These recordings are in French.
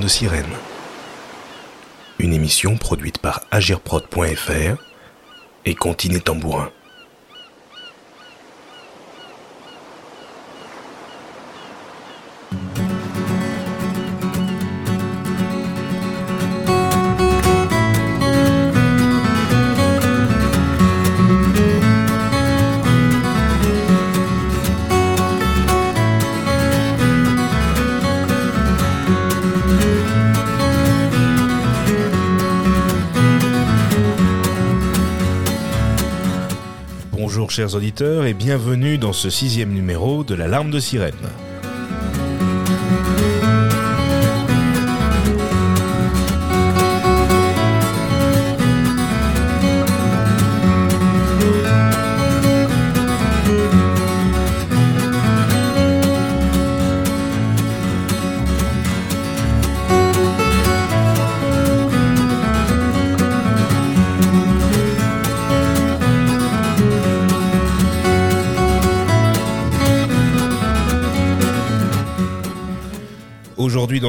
de sirène. Une émission produite par agirprod.fr et Continé Tambourin. Chers auditeurs et bienvenue dans ce sixième numéro de l'Alarme de sirène.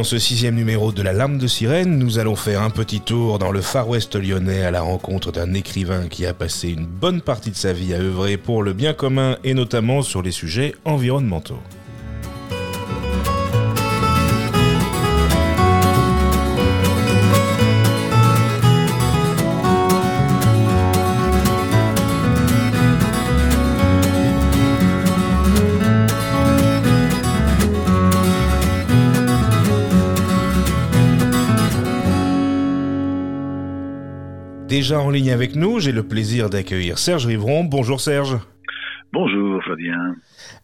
Dans ce sixième numéro de La Lame de Sirène, nous allons faire un petit tour dans le Far West lyonnais à la rencontre d'un écrivain qui a passé une bonne partie de sa vie à œuvrer pour le bien commun et notamment sur les sujets environnementaux. Déjà en ligne avec nous, j'ai le plaisir d'accueillir Serge Rivron. Bonjour Serge. Bonjour Fabien.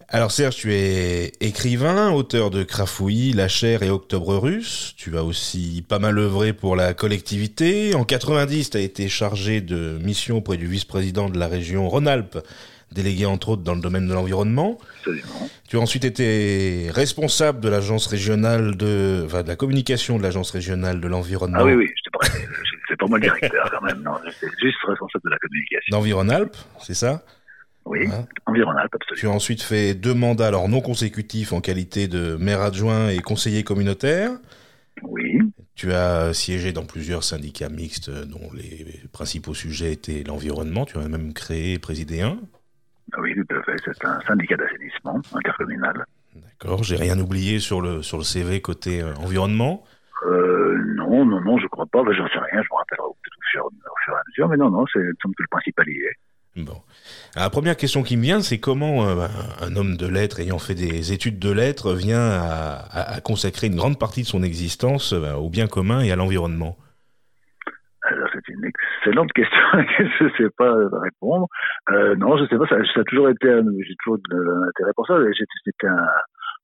Alors Serge, tu es écrivain, auteur de Crafouillis, La chair et Octobre russe. Tu as aussi pas mal œuvré pour la collectivité. En 90, tu as été chargé de mission auprès du vice-président de la région Rhône-Alpes, délégué entre autres dans le domaine de l'environnement. Tu as ensuite été responsable de l'agence régionale de, enfin, de la communication de l'agence régionale de l'environnement. Ah oui, oui, j'étais pas, pas moi directeur quand même, non, j'étais juste responsable de la communication. D'Environ-Alpes, c'est ça? Oui, Ouais. Environ-Alpes, Tu absolument. as ensuite fait deux mandats, alors non consécutifs, en qualité de maire adjoint et conseiller communautaire. Oui, Tu as siégé dans plusieurs syndicats mixtes dont les principaux sujets étaient l'environnement. Tu en as même créé et présidé un. oui, tout à fait, c'est un syndicat d'assainissement intercommunal. D'accord, j'ai rien oublié sur le, sur le CV côté euh, environnement. Euh, non, non, non, je crois pas, ben, j'en sais rien, je me rappellerai peut-être au fur, au fur et à mesure, mais non, non, c'est semble que le principal y est. Bon. La première question qui me vient, c'est comment euh, un homme de lettres ayant fait des études de lettres vient à, à- à consacrer une grande partie de son existence euh, au bien commun et à l'environnement? Alors, c'est une excellente question à laquelle je ne sais pas répondre. Euh, non, je sais pas, ça, ça a toujours été, un- j'ai toujours de l'intérêt pour ça. J'étais un,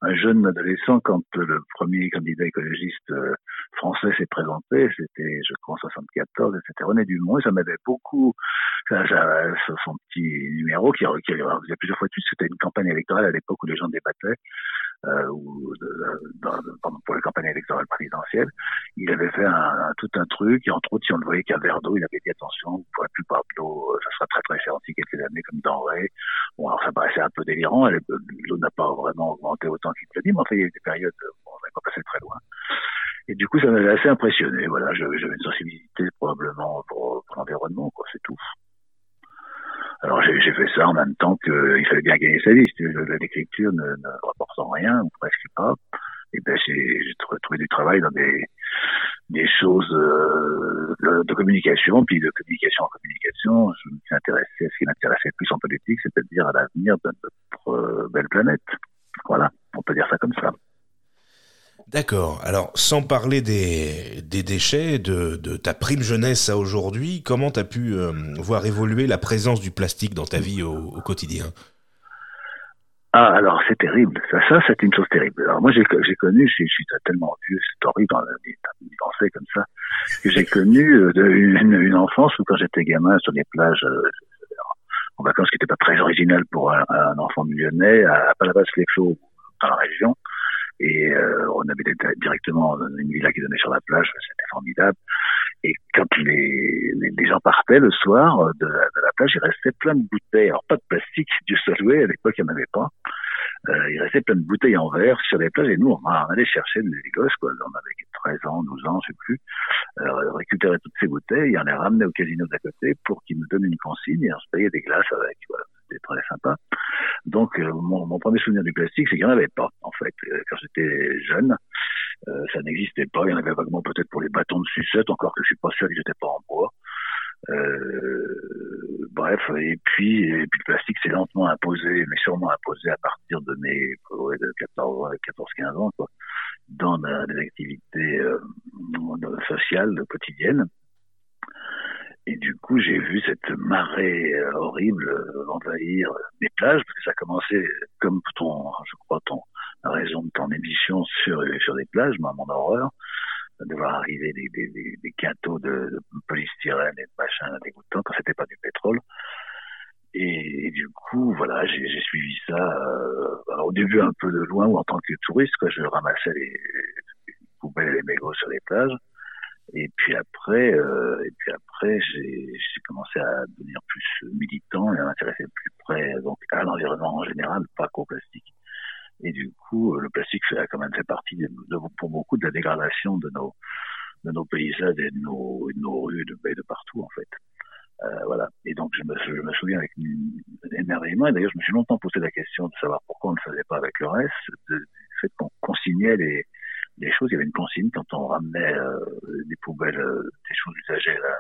un jeune adolescent quand le premier candidat écologiste euh, français s'est présenté. C'était, je crois, en 74, et c'était René Dumont, et ça m'avait beaucoup, ça, son petit numéro qui, qui il y a plusieurs fois de suite, c'était une campagne électorale à l'époque où les gens débattaient, euh, ou de- dans- pardon, pour la campagne électorale présidentielle il avait fait un, un- tout un truc, et entre autres, si on le voyait qu'un verre d'eau, il avait dit attention, vous pourrez plus boire de l'eau, euh, ça sera très très cher quelques années comme denrée. Bon, alors ça paraissait un peu délirant, l'eau n'a pas vraiment augmenté autant qu'il le dit, mais enfin, il y a eu des périodes où on n'est pas passé très loin. Et du coup, ça m'avait assez impressionné, voilà, j'avais une sensibilité probablement pour, pour l'environnement, quoi, c'est tout. Alors j'ai fait ça en même temps qu'il fallait bien gagner sa vie. L'écriture ne, ne rapportant rien, ou presque pas. Et ben j'ai j'ai trou- trouvé du travail dans des des choses euh, de, communication, puis de communication en communication. Je me suis intéressé à ce qui m'intéressait plus en politique, c'est-à-dire à l'avenir de notre euh, belle planète. Voilà, on peut dire ça comme ça. D'accord. Alors, sans parler des, des déchets, de, de ta prime jeunesse à aujourd'hui, comment tu as pu euh, voir évoluer la présence du plastique dans ta vie au, quotidien? Ah, alors c'est terrible. Ça, ça c'est une chose terrible. Alors moi, j'ai connu, je, suis- tellement vieux, c'est horrible d'en d'y penser comme ça, que j'ai connu euh, une, une enfance où quand j'étais gamin sur les plages euh, en vacances, qui n'était pas très original pour un, enfant lyonnais, à, à Palavas-les-Flots, dans la région. Et euh, on habitait directement dans une villa qui donnait sur la plage, c'était formidable. Et quand les, les, les gens partaient le soir de la, de la plage, il restait plein de bouteilles. Alors pas de plastique, Dieu soit loué, à l'époque il n'y en avait pas. euh, il restait plein de bouteilles en verre sur les plages et nous, on, allait chercher des gosses, quoi. On avait 13 ans, 12 ans, je sais plus, euh, récupérer toutes ces bouteilles et on les ramenait au casino d'à côté pour qu'ils nous donnent une consigne et on se payait des glaces avec. Voilà. C'était très sympa. Donc, euh, mon, premier souvenir du plastique, c'est qu'il n'y en avait pas, en fait. Euh, quand j'étais jeune, euh, ça n'existait pas. Il y en avait vaguement peut-être pour les bâtons de sucette, encore que je suis pas sûr qu'ils n'étaient pas en bois. Bref, et puis, et puis le plastique s'est lentement imposé, mais sûrement imposé à partir de mes de 14, 14-15 ans, quoi, dans des activités sociales quotidiennes. Et du coup, j'ai vu cette marée euh, horrible euh, envahir mes plages, parce que ça commençait comme ton, je crois, ton, raison de ton émission sur, sur des plages, moi, mon horreur de voir arriver des, des, des, des quintaux de, de, polystyrène et de machin dégoûtants quand c'était pas du pétrole. Et, du coup, voilà, j'ai suivi ça euh, au début un peu de loin ou en tant que touriste, quoi, je ramassais les, les poubelles et les mégots sur les plages. Et puis après, euh, et puis après, j'ai commencé à devenir plus militant et à m'intéresser plus près donc à l'environnement en général, pas qu'au plastique. Et du coup, le plastique fait, a quand même fait partie de, pour beaucoup de la dégradation de nos, de nos paysages et de nos, de nos rues de, de partout, en fait. Euh, voilà. Et donc, je me, je me souviens avec émerveillement, et d'ailleurs, je me suis longtemps posé la question de savoir pourquoi on ne faisait pas avec le reste, du fait qu'on consignait les, les choses. Il y avait une consigne quand on ramenait euh, des poubelles, euh, des choses usagées là,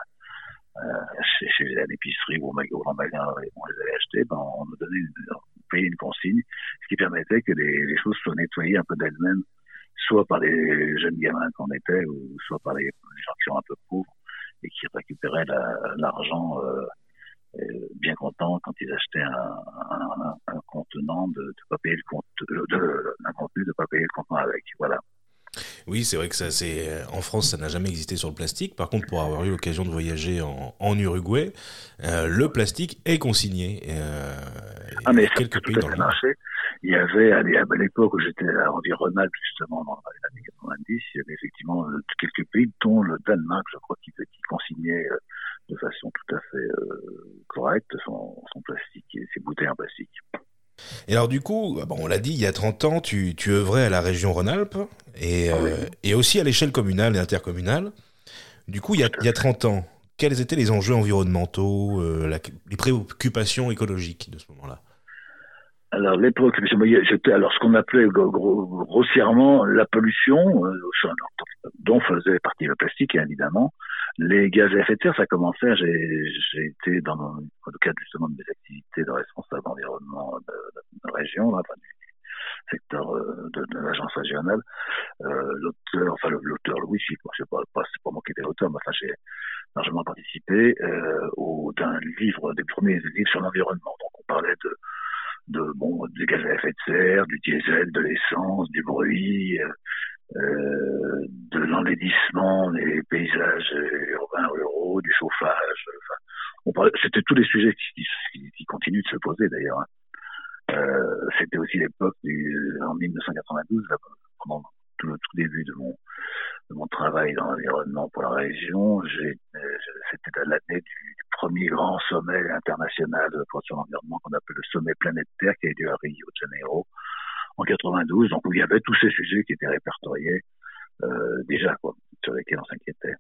euh, chez, chez l'épicerie ou au magasin, on les avait achetées, ben, on nous donnait une, payer une consigne, ce qui permettait que les, les choses soient nettoyées un peu d'elles-mêmes, soit par les jeunes gamins qu'on était, ou soit par les, gens qui sont un peu pauvres et qui récupéraient l'argent euh, bien contents quand ils achetaient un, un, un contenant de ne pas payer le compte, de, contenu de pas payer le contenant avec. Voilà. Oui, c'est vrai que ça, c'est en France, ça n'a jamais existé sur le plastique. Par contre, pour avoir eu l'occasion de voyager en, en Uruguay, euh, le plastique est consigné. Euh, ah, mais quelques pays dans le marché. Il y avait à l'époque où j'étais en Rhône-Alpes justement dans les années 90, il y avait effectivement euh, quelques pays, dont le Danemark, je crois, qui, qui consignait euh, de façon tout à fait euh, correcte son, son plastique et ses bouteilles en plastique. Et alors du coup, bon, on l'a dit, il y a 30 ans, tu, tu œuvrais à la région Rhône-Alpes et, ah oui. euh, et aussi à l'échelle communale et intercommunale. Du coup, il y, a, il y a 30 ans, quels étaient les enjeux environnementaux, euh, la, les préoccupations écologiques de ce moment-là? Alors les préoccupations, alors ce qu'on appelait grossièrement la pollution, euh, dont faisait partie le plastique évidemment, les gaz à effet de serre, ça commençait, j'ai été dans, le cadre justement de mes activités de responsable environnement de, de, région, là, enfin, du secteur euh, de, l'agence régionale, euh, l'auteur, enfin l'auteur Louis, je sais pas, c'est pas moi qui étais l'auteur, mais enfin j'ai largement participé euh, d'un livre, des premiers livres sur l'environnement. Donc on parlait de de bon des gaz à effet de serre, du diesel, de l'essence, du bruit, euh, de l'enlaidissement des paysages urbains ruraux, du chauffage. Enfin, c'était tous les sujets qui, qui, qui, continuent de se poser d'ailleurs. Hein. Euh, c'était aussi l'époque en 1992, là, pendant tout le tout début de mon de travail dans l'environnement pour la région. C'était l'année du, du, premier grand sommet international sur l'environnement qu'on appelle le sommet Planète Terre qui a eu lieu à Rio de Janeiro en 92. Donc où il y avait tous ces sujets qui étaient répertoriés euh, déjà, sur lesquels on s'inquiétait.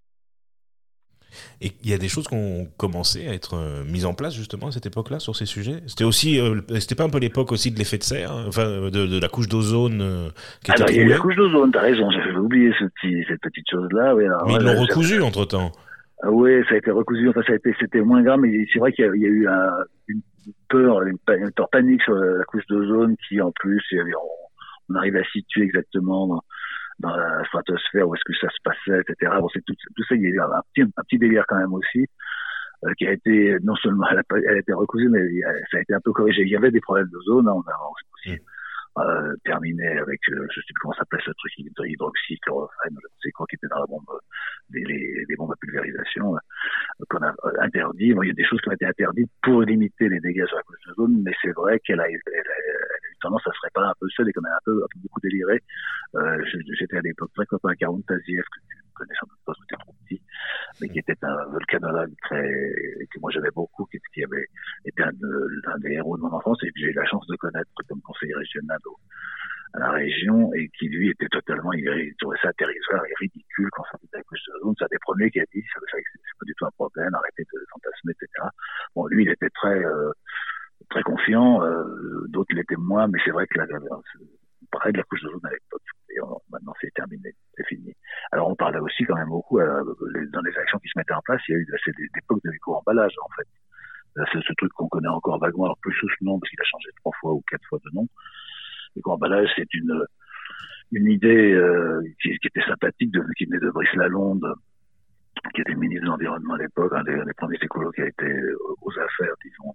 Et il y a des choses qui ont commencé à être euh, mises en place justement à cette époque-là sur ces sujets. C'était aussi, euh, c'était pas un peu l'époque aussi de l'effet de serre, hein, enfin de, de, la couche d'ozone euh, qui alors, était il y a eu la couche d'ozone, t'as raison, j'avais oublié ce petit, cette petite chose-là. Oui, mais ils l'ont recousu entre temps. Ah, oui, ça a été recousu. Enfin, ça a été, c'était moins grave, mais c'est vrai qu'il y, y, a eu un, une peur, une, une peur panique sur la couche d'ozone qui, en plus, on, on arrive à situer exactement dans, dans la stratosphère, où est-ce que ça se passait, etc. Bon, c'est tout, tout ça, il y a un petit, un petit délire quand même aussi, euh, qui a été, non seulement, elle a, elle a été recousue, mais ça a été un peu corrigé. Il y avait des problèmes de zone, hein, on a aussi euh, terminé avec, euh, je sais plus comment s'appelle ce truc, hydroxychlorophène, je ne sais quoi, qui était dans la bombe, des, les, les bombes à pulvérisation, euh, qu'on a euh, interdit. Bon, il y a des choses qui ont été interdites pour limiter les dégâts sur la couche de zone, mais c'est vrai qu'elle a, elle, a eu tendance à se réparer un peu seule et qu'on a un peu, beaucoup déliré. Euh, J'étais à l'époque très copain à Caron Taziev, que tu connais sans doute pas, c'était trop petit, mais qui était un volcanologue très, que moi j'aimais beaucoup, qui, qui avait été un, de, des héros de mon enfance et que j'ai eu la chance de connaître comme conseiller régional à la région et qui lui était totalement, il, trouvait ça dérisoire et ridicule quand ça la couche d'ozone. C'est un des premiers qui a dit, c'est pas du tout un problème, arrêtez de fantasmer, etc. Bon, lui, il était très, euh, très confiant, euh, d'autres l'étaient moins, mais c'est vrai que la, parlait de la couche d'ozone à l'époque. Et maintenant, c'est terminé, c'est fini. Alors, on parlait aussi quand même beaucoup, euh, dans les actions qui se mettaient en place, il y a eu des époques de micro-emballage, en fait. C'est ce truc qu'on connaît encore vaguement, alors plus sous ce nom, parce qu'il a changé trois fois ou quatre fois de nom. L'éco-emballage, c'est une, idée euh, qui, était sympathique, de, qui venait de Brice Lalonde, qui était ministre de l'Environnement à l'époque, un des, premiers écolos qui a été aux affaires, disons,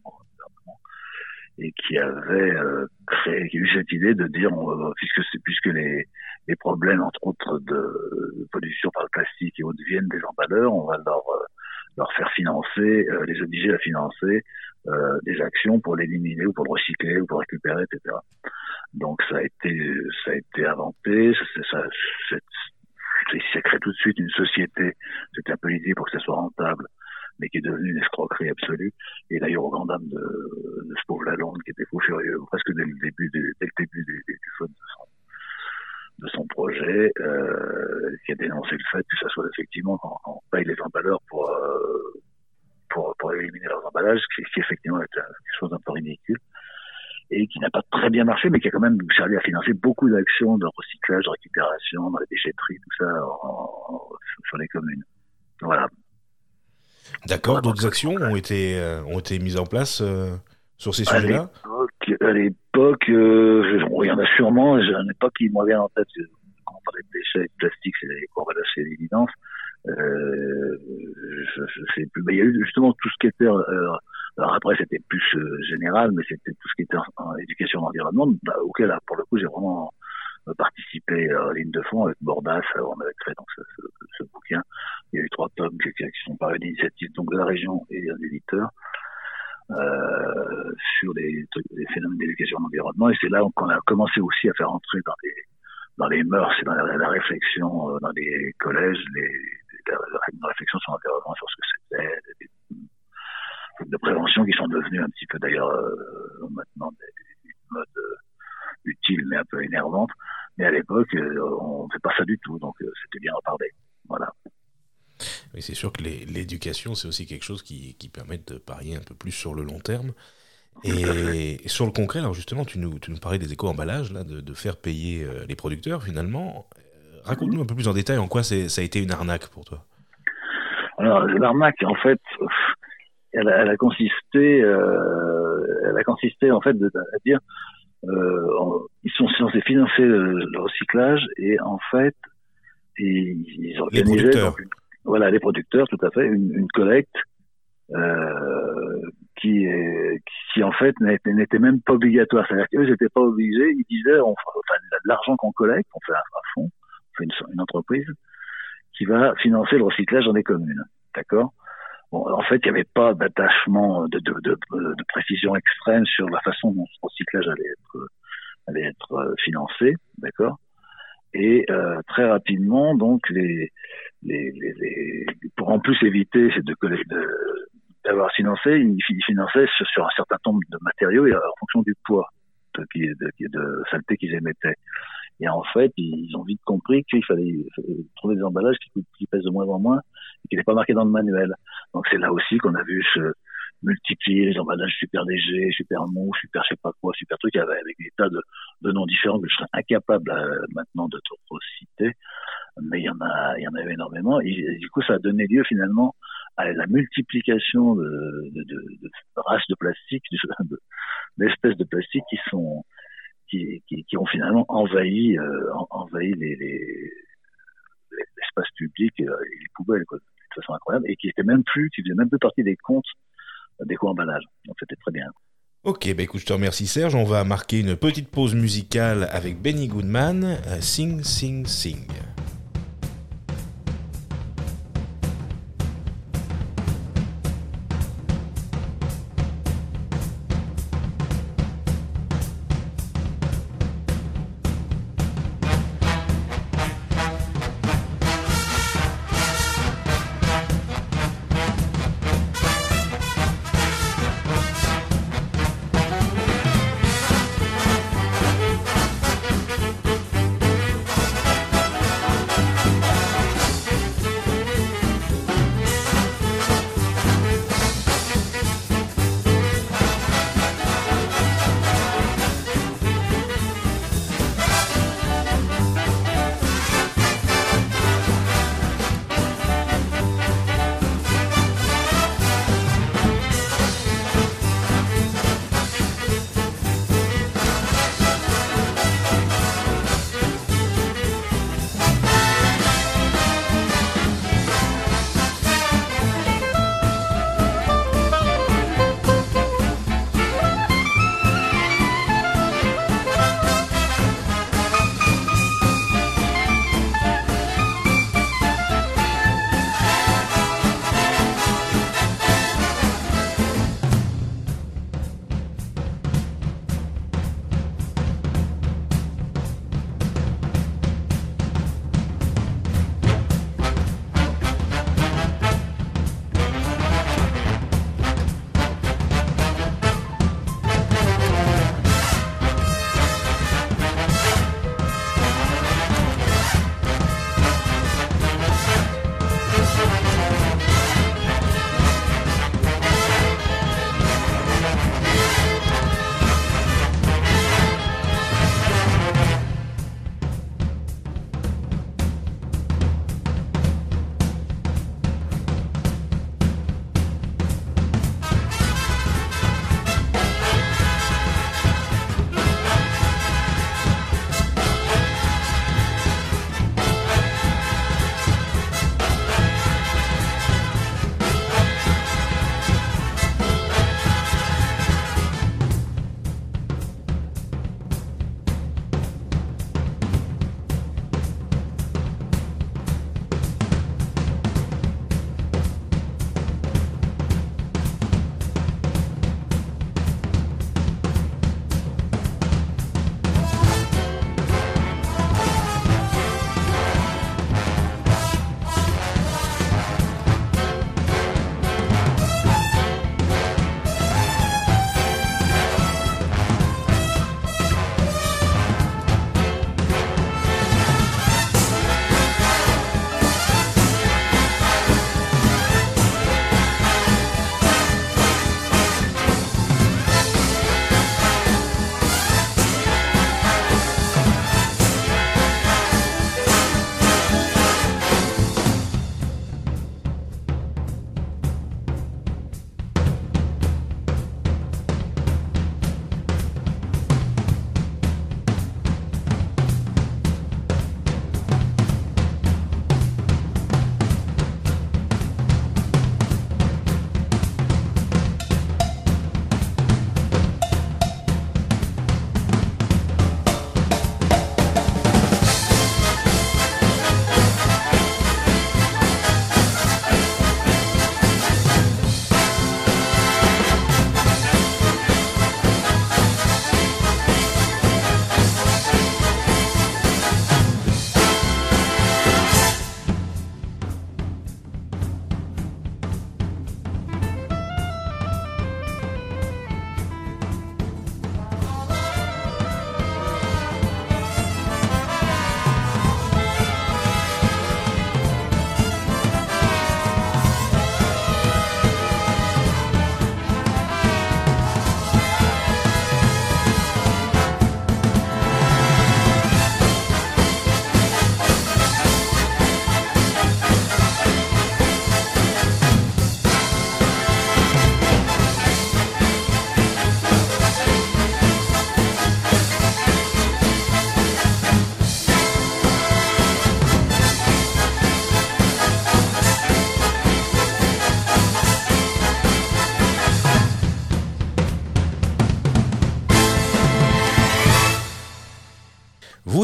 et qui avait euh, créé, qui a eu cette idée de dire, puisque puisque les, les problèmes, entre autres, de, pollution par le plastique et autres viennent des emballeurs, on va leur euh, leur faire financer, euh, les obliger à financer euh, des actions pour l'éliminer ou pour le recycler ou pour récupérer, etc. Donc ça a été ça a été inventé, ça, ça, créé tout de suite une société. C'était un peu l'idée pour que ça soit rentable, mais qui est devenue une escroquerie absolue. Et d'ailleurs au grand dame de, de ce pauvre Lalonde qui était fou furieux presque dès le début, dès, le début du, du, fun de son, de son projet, euh, qui a dénoncé le fait que ça soit effectivement qu'on paye les emballeurs pour, euh, pour, pour éliminer leurs emballages, qui, qui effectivement est quelque chose d'un peu ridicule et qui n'a pas très bien marché, mais qui a quand même servi à financer beaucoup d'actions de recyclage, de récupération dans les déchetteries, tout ça en, sur les communes. Voilà. D'accord. D'autres actions ont été euh, ont été mises en place euh, sur ces sujets-là? À l'époque, euh, il y en a sûrement. À l'époque, qui me revient en tête. Quand on parlait de déchets, de plastique, c'est c'est l'évidence. Euh, je, je, sais plus. Mais il y a eu justement tout ce qui était euh, alors après, c'était plus euh, général, mais c'était tout ce qui était en, éducation d'environnement, bah, auquel, pour le coup, j'ai vraiment euh, participé à ligne de fond avec Bordas. Euh, on avait créé donc ce, bouquin. Il y a eu trois tomes qui, sont parus d'initiative donc de la région et d'un éditeur. Euh, sur les, phénomènes d'éducation d'environnement et c'est là qu'on a commencé aussi à faire entrer dans les dans les mœurs et dans la, réflexion dans les collèges les, la, la, réflexion sur l'environnement sur ce que c'était de prévention qui sont devenus un petit peu d'ailleurs euh, maintenant des, modes euh, utiles mais un peu énervantes. Mais à l'époque, euh, on ne fait pas ça du tout, donc c'était bien en parler. Voilà. Oui, c'est sûr que l'éducation, c'est aussi quelque chose qui, qui permet de parier un peu plus sur le long terme. Et, sur le concret, alors justement, tu nous, tu nous parlais des éco-emballages, là, de, de, faire payer les producteurs finalement. Raconte-nous un peu plus en détail en quoi ça a été une arnaque pour toi. Alors, l'arnaque, en fait, elle, elle, a consisté, euh, elle a consisté en fait de, à dire, euh, ils sont censés financer le, le, recyclage et en fait, ils, ils organisaient, les donc, voilà, les producteurs, tout à fait, une, une collecte euh, qui, est, qui en fait n'était même pas obligatoire. C'est-à-dire qu'eux n'étaient pas obligés. Ils disaient, on, enfin, l'argent qu'on collecte, on fait un, un fonds, on fait une, une entreprise qui va financer le recyclage dans les communes. D'accord? En fait, il n'y avait pas d'attachement de, de, de, de, précision extrême sur la façon dont ce recyclage allait être, allait être euh, financé, d'accord? Et euh, très rapidement, donc, les, les, les, pour en plus éviter d'avoir financé, ils finançaient sur, un certain nombre de matériaux et en fonction du poids de, de, saleté qu'ils émettaient. Et en fait, ils ont vite compris qu'il fallait trouver des emballages qui, qui pèsent de moins en moins qui n'étaient pas marqués dans le manuel. Donc c'est là aussi qu'on a vu se multiplier les emballages super légers, super mous, super je sais pas quoi, super trucs avec, des tas de, noms différents que je serais incapable euh, maintenant de te citer. Mais il y en a, il y en avait énormément. Et, du coup, ça a donné lieu finalement à la multiplication de, races de plastique, d'espèces de plastique qui sont qui, ont finalement envahi, euh, envahi les, les, l'espace public et les poubelles, quoi, incroyable, et qui était même plus, qui faisait même plus partie des comptes des co-emballages. Donc c'était très bien. Ok, bah écoute, je te remercie Serge. On va marquer une petite pause musicale avec Benny Goodman, euh, Sing, Sing, Sing.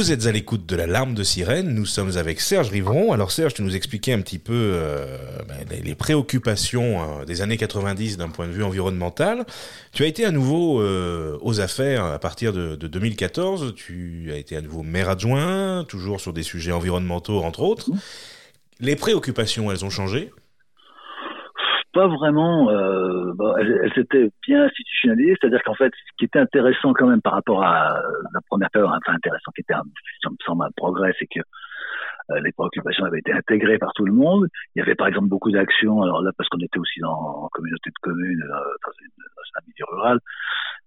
Vous êtes à l'écoute de la larme de sirène. Nous sommes avec Serge Rivron. Alors Serge, tu nous expliquais un petit peu euh, ben, les préoccupations hein, des années 90 d'un point de vue environnemental. Tu as été à nouveau euh, aux affaires à partir de, de, 2014. Tu as été à nouveau maire adjoint, toujours sur des sujets environnementaux entre autres. Les préoccupations, elles ont changé? Pas vraiment. Euh, bon, elles, elles, étaient bien institutionnalisées, c'est-à-dire qu'en fait, ce qui était intéressant quand même par rapport à la première période, enfin intéressant, qui était, un, ça me semble un progrès, c'est que euh, les préoccupations avaient été intégrées par tout le monde. Il y avait par exemple beaucoup d'actions, alors là parce qu'on était aussi dans en communauté de communes, euh, dans, une, dans un milieu rural,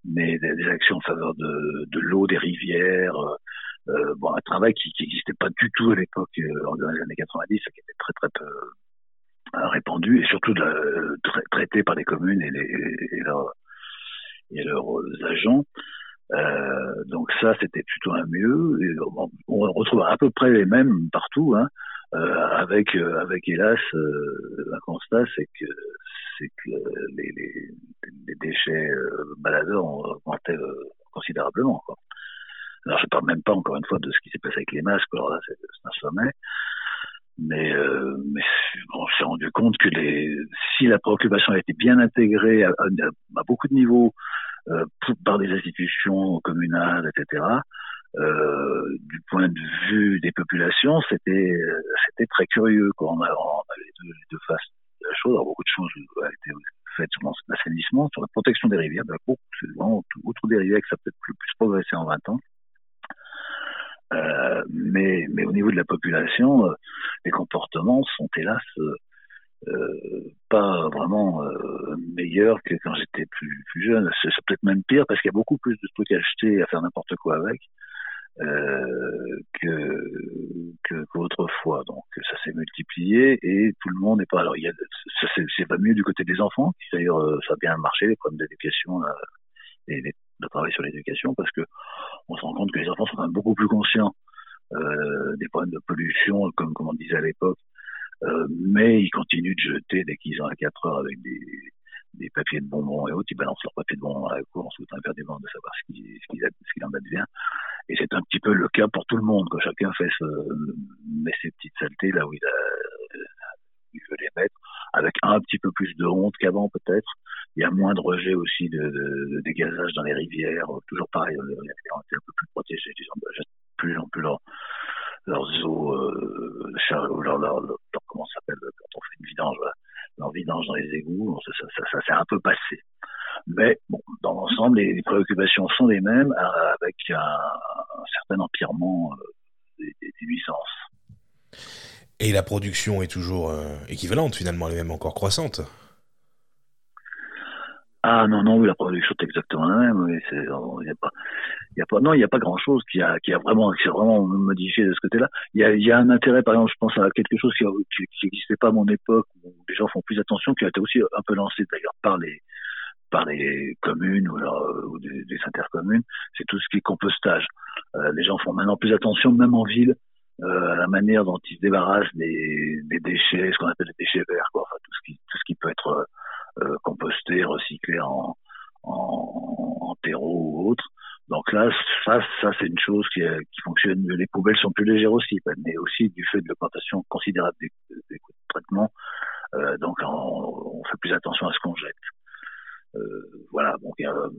mais des, actions en faveur de, de l'eau, des rivières. Euh, bon, un travail qui n'existait pas du tout à l'époque, euh, dans les années 90, qui était très très peu répandu et surtout de, tra traité par les communes et, leurs, leurs agents. Euh, donc ça, c'était plutôt un mieux. On, retrouve à peu près les mêmes partout, hein, euh, avec euh, hélas euh, un constat, c'est que les, déchets euh, baladeurs ont augmenté euh, considérablement. Quoi. Alors je parle même pas encore une fois de ce qui s'est passé avec les masques. Alors là, c'est un sommet. Mais, euh, mais on s'est rendu compte que les, si la préoccupation a été bien intégrée à, beaucoup de niveaux euh, par des institutions communales, etc., euh, du point de vue des populations, c'était c'était très curieux. Quoi. On, a, on a les, deux, les deux faces de la chose. Alors, beaucoup de choses ont été faites sur l'assainissement, sur la protection des rivières. beaucoup, c'est vraiment autre des rivières que ça peut-être plus, plus progressé en 20 ans. Euh, mais, mais au niveau de la population, euh, les comportements sont hélas euh, euh pas vraiment meilleurs que quand j'étais plus, jeune. C'est peut-être même pire parce qu'il y a beaucoup plus de trucs à acheter et à faire n'importe quoi avec que qu'autrefois. Donc ça s'est multiplié et tout le monde n'est pas. Alors il y a ça c'est pas mieux du côté des enfants. D'ailleurs ça a bien marché les problèmes d'éducation et de travailler sur l'éducation parce que on se rend compte que les enfants sont quand même beaucoup plus conscients euh, des problèmes de pollution, comme, comme on disait à l'époque, euh, mais ils continuent de jeter dès qu'ils ont à 4 heures avec des, des papiers de bonbons et autres, ils balancent leurs papiers de bonbons à la cour en se foutant vertement de savoir ce qu'il qu en advient. Et c'est un petit peu le cas pour tout le monde, que chacun fait ce, met ses petites saletés là où il veut les mettre, avec un petit peu plus de honte qu'avant peut-être, il y a moins de rejet aussi de, de, dans les rivières. Toujours pareil, on est un peu plus protégés. Ils ont plus en plus leur, leurs eaux, euh, leur, leur, comment s'appelle quand on fait une vidange, leur dans les égouts. Ça, ça, s'est un peu passé. Mais bon, dans l'ensemble, les, les, préoccupations sont les mêmes, euh, avec un, certain empirement euh, des, des, nuisances. Et la production est toujours euh, équivalente, finalement, elle est même encore croissante. Ah non non oui la production est exactement la même c'est il y a pas non il y a pas grand chose qui a qui a vraiment qui vraiment modifié de ce côté-là. Il y a un intérêt par exemple je pense à quelque chose qui n'existait pas à mon époque où les gens font plus attention qui a été aussi un peu lancé d'ailleurs par les par les communes ou, alors, ou des, des, intercommunes c'est tout ce qui est compostage. Euh, les gens font maintenant plus attention même en ville euh, à la manière dont ils se débarrassent des, des déchets ce qu'on appelle les déchets verts quoi tout ce qui tout ce qui peut être euh, composté, recyclé en, en, terreau ou autre. Donc là, ça, ça c'est une chose qui, qui fonctionne. Les poubelles sont plus légères aussi, mais aussi du fait de l'augmentation considérable des, coûts de traitement. Euh, donc on, fait plus attention à ce qu'on jette. Euh, voilà, donc euh,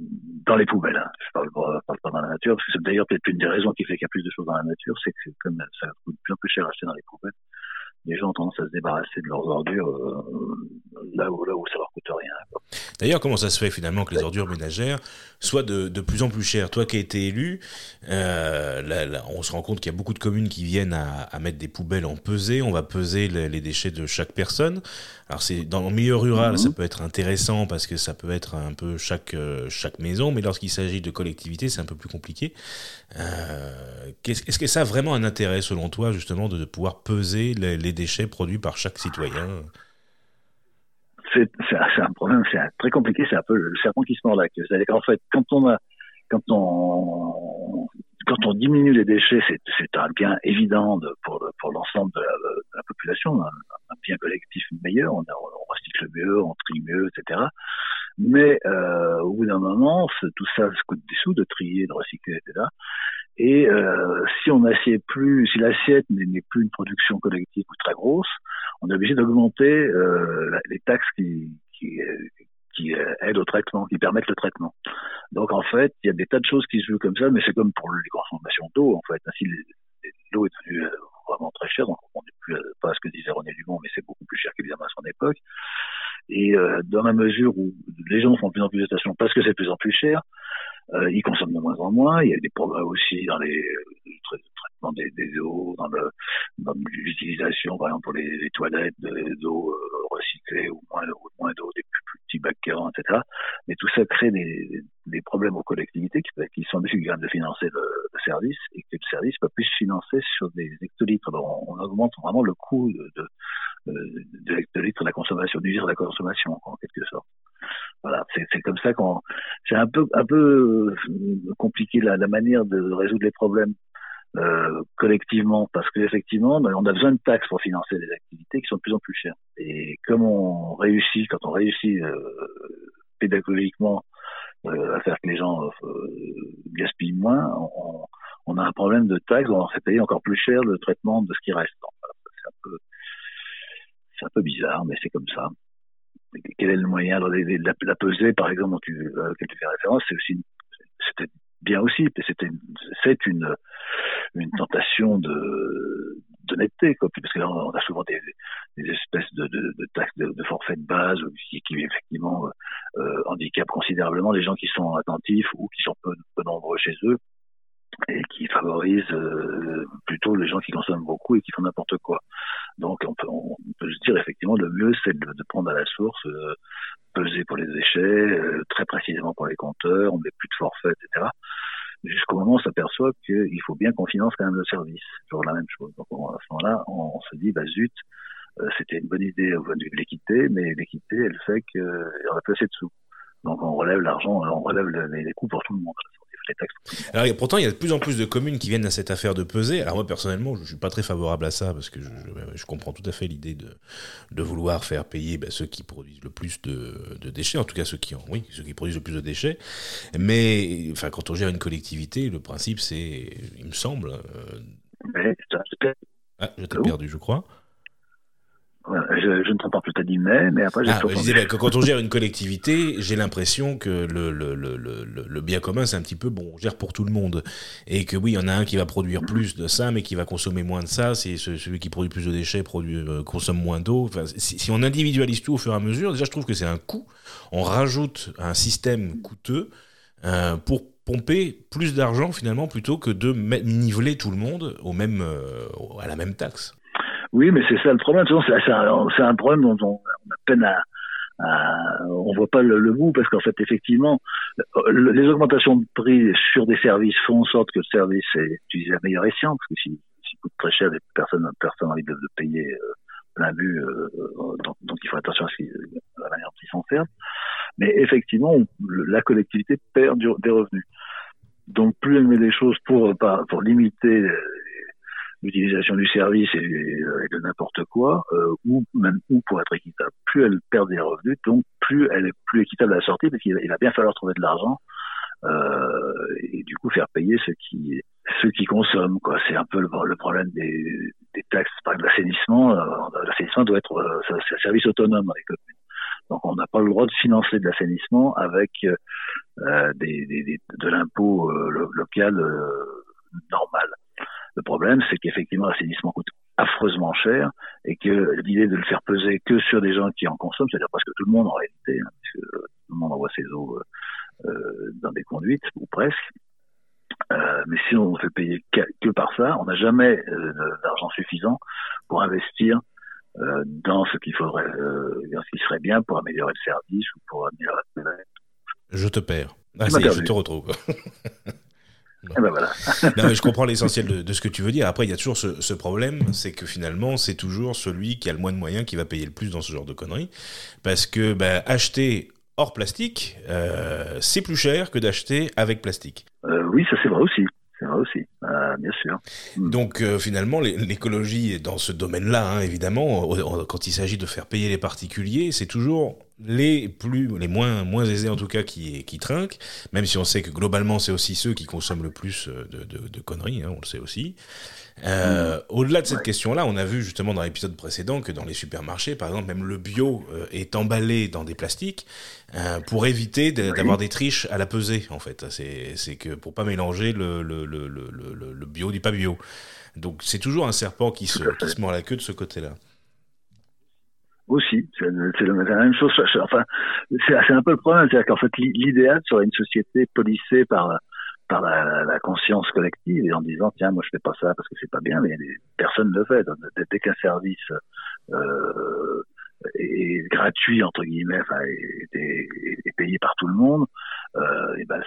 dans les poubelles. Hein. Je parle pas, parle pas dans la nature, parce que c'est d'ailleurs peut-être une des raisons qui fait qu'il y a plus de choses dans la nature, c'est que ça coûte plus en plus cher à acheter dans les poubelles les gens ont tendance à se débarrasser de leurs ordures euh, là, où, là où ça leur coûte rien. D'ailleurs, comment ça se fait finalement que les ordures ménagères soient de, de plus en plus chères? Toi qui as été élu, euh, là, là, on se rend compte qu'il y a beaucoup de communes qui viennent à, à, mettre des poubelles en pesée. On va peser les, les déchets de chaque personne. Alors c'est dans le milieu rural, mmh. ça peut être intéressant parce que ça peut être un peu chaque euh, chaque maison, mais lorsqu'il s'agit de collectivité, c'est un peu plus compliqué. Euh, Est-ce que ça a vraiment un intérêt selon toi justement de, de pouvoir peser les, les déchets produits par chaque citoyen? C'est un problème, c'est très compliqué, c'est un peu le serpent qui se mord la queue. C'est-à-dire qu'en fait, quand on a, quand on, quand on diminue les déchets, c'est un bien évident de, pour, pour l'ensemble de, de, la population, un, un, bien collectif meilleur, on, on recycle mieux, on trie mieux, etc. Mais euh, au bout d'un moment, tout ça se coûte des sous de trier, de recycler, etc. Et euh, si on n'assied plus, si l'assiette n'est plus une production collective ou très grosse, on est obligé d'augmenter euh, les taxes qui, qui, qui aident au traitement, qui permettent le traitement. Donc en fait, il y a des tas de choses qui se jouent comme ça, mais c'est comme pour les consommations d'eau en fait. Ainsi, l'eau est devenue euh, vraiment très chère, donc on n'est plus euh, pas à ce que disait René Dumont, mais c'est beaucoup plus cher qu'évidemment à son époque. Et euh, dans la mesure où les gens font de plus en plus de parce que c'est de plus en plus cher, euh, ils consomment de moins en moins. Il y a des progrès aussi dans les traitements des, des, eaux, dans, le, l'utilisation, par exemple, pour les, les toilettes, d'eau euh, recyclée ou moins, moins d'eau, des plus, petits bacs qu'avant, etc. Mais tout ça crée des, des problèmes aux collectivités qui, sont obligées de financer le, le, service et que le service peut plus se financer sur des hectolitres. Alors on, augmente vraiment le coût de, de, de l'hectolitre, la consommation, du de la consommation, en quelque sorte. Voilà, c'est comme ça qu'on. C'est un peu un peu euh, compliqué la, manière de résoudre les problèmes euh, collectivement parce qu'effectivement, ben, on a besoin de taxes pour financer des activités qui sont de plus en plus chères. Et comme on réussit, quand on réussit euh, pédagogiquement à faire que les gens gaspillent moins, on, a un problème de taxes, on fait payer encore plus cher le traitement de ce qui reste. c'est un un peu bizarre, mais c'est comme ça quel est le moyen de la, la peser, par exemple, dont tu, euh, tu fais référence, c'est aussi, c'était bien aussi, c'était, c'est une, une tentation de, d'honnêteté, quoi, parce que là, on a souvent des, espèces de, de, de taxes de, de, forfait de base qui, qui effectivement euh, euh, handicapent considérablement les gens qui sont attentifs ou qui sont peu nombreux chez eux et qui favorisent euh, plutôt les gens qui consomment beaucoup et qui font n'importe quoi. Donc on peut, on peut se dire effectivement le mieux c'est de, de, prendre à la source, euh, peser pour les déchets, euh, très précisément pour les compteurs, on met plus de forfait, etc. Jusqu'au moment où on s'aperçoit qu'il faut bien qu'on finance quand même le service. Toujours la même chose. Donc à ce moment-là, on, se dit bah zut, c'était une bonne idée au point de vue de l'équité, mais l'équité elle fait y aurait plus assez de sous. Donc on relève l'argent, on relève les coûts pour tout le monde. Alors, pourtant, il y a de plus en plus de communes qui viennent à cette affaire de peser. Alors moi, personnellement, je suis pas très favorable à ça parce que je, je comprends tout à fait l'idée de, de vouloir faire payer ben, ceux qui produisent le plus de, de, déchets, en tout cas ceux qui, ont, oui, ceux qui produisent le plus de déchets. Mais enfin, quand on gère une collectivité, le principe, c'est, il me semble. Euh... Ah, je t'ai perdu, je crois. Je, je, ne t'entends plus, t'as dit mais, mais après j'ai ah, je disais, ben, quand on gère une collectivité, j'ai l'impression que le, le, le, le, le bien commun, c'est un petit peu, bon, on gère pour tout le monde. Et que oui, il y en a un qui va produire plus de ça, mais qui va consommer moins de ça. C'est celui qui produit plus de déchets, produit, euh, consomme moins d'eau. Enfin, si, si, on individualise tout au fur et à mesure, déjà, je trouve que c'est un coût. On rajoute un système coûteux euh, pour pomper plus d'argent finalement plutôt que de niveler tout le monde au même, euh, à la même taxe. Oui, mais c'est ça le problème. C'est un, un, problème dont on, a peine à, à on voit pas le, le bout parce qu'en fait, effectivement, les augmentations de prix sur des services font en sorte que le service est utilisé à meilleur escient parce que si, si coûte très cher, les personnes, personne envie de, de payer euh, plein but, euh, donc, donc, il faut attention à, ce qui, à la manière dont ils s'en servent. Mais effectivement, la collectivité perd des revenus. Donc plus elle met des choses pour, pour limiter l'utilisation du service et, et de n'importe quoi, euh, ou même ou pour être équitable. Plus elle perd des revenus, donc plus elle est plus équitable à la sortie, parce qu'il va bien falloir trouver de l'argent euh, et du coup faire payer ceux qui ceux qui consomment. Quoi, c'est un peu le, le problème des, des, taxes, par exemple l'assainissement. Euh, l'assainissement doit être euh, c'est un service autonome dans les communes. Donc on n'a pas le droit de financer de l'assainissement avec euh, des, des, de l'impôt euh, local normal. Le problème, c'est qu'effectivement, l'assainissement coûte affreusement cher et que l'idée de le faire peser que sur des gens qui en consomment, c'est-à-dire presque tout le monde en réalité, hein, puisque tout le monde envoie ses eaux euh, euh, dans des conduites, ou presque. Euh, mais si on ne fait payer que, que par ça, on n'a jamais euh, d'argent suffisant pour investir dans ce qu'il faudrait, dans ce qui serait bien pour améliorer le service ou pour améliorer. Je te perds. Ah, je te retrouve. Eh ben voilà. non, mais je comprends l'essentiel de, de, ce que tu veux dire. Après, il y a toujours ce, ce problème, c'est que finalement, c'est toujours celui qui a le moins de moyens qui va payer le plus dans ce genre de conneries. Parce que bah, acheter hors plastique, euh, c'est plus cher que d'acheter avec plastique. Euh, oui, ça c'est vrai aussi. C'est vrai aussi, euh, bien sûr. Hmm. Donc euh, finalement, l'écologie dans ce domaine-là, hein, évidemment, quand il s'agit de faire payer les particuliers, c'est toujours les plus, les moins, moins aisés en tout cas, qui, qui trinquent, même si on sait que globalement c'est aussi ceux qui consomment le plus de, de, de conneries, hein, on le sait aussi. Euh, Au-delà de cette question-là, on a vu justement dans l'épisode précédent que dans les supermarchés, par exemple, même le bio euh, est emballé dans des plastiques euh, pour éviter d'avoir des triches à la pesée. En fait, c'est que pour pas mélanger le, le, le, le, bio du pas bio. Donc c'est toujours un serpent qui se, qui se mord la queue de ce côté-là aussi. C'est la même chose. Enfin, c'est un peu le problème, c'est qu'en fait, l'idéal serait une société policée par par la, conscience collective et en disant tiens moi je fais pas ça parce que c'est pas bien mais personne ne le fait dès qu'un service euh, est gratuit entre guillemets enfin payé par tout le monde euh, ben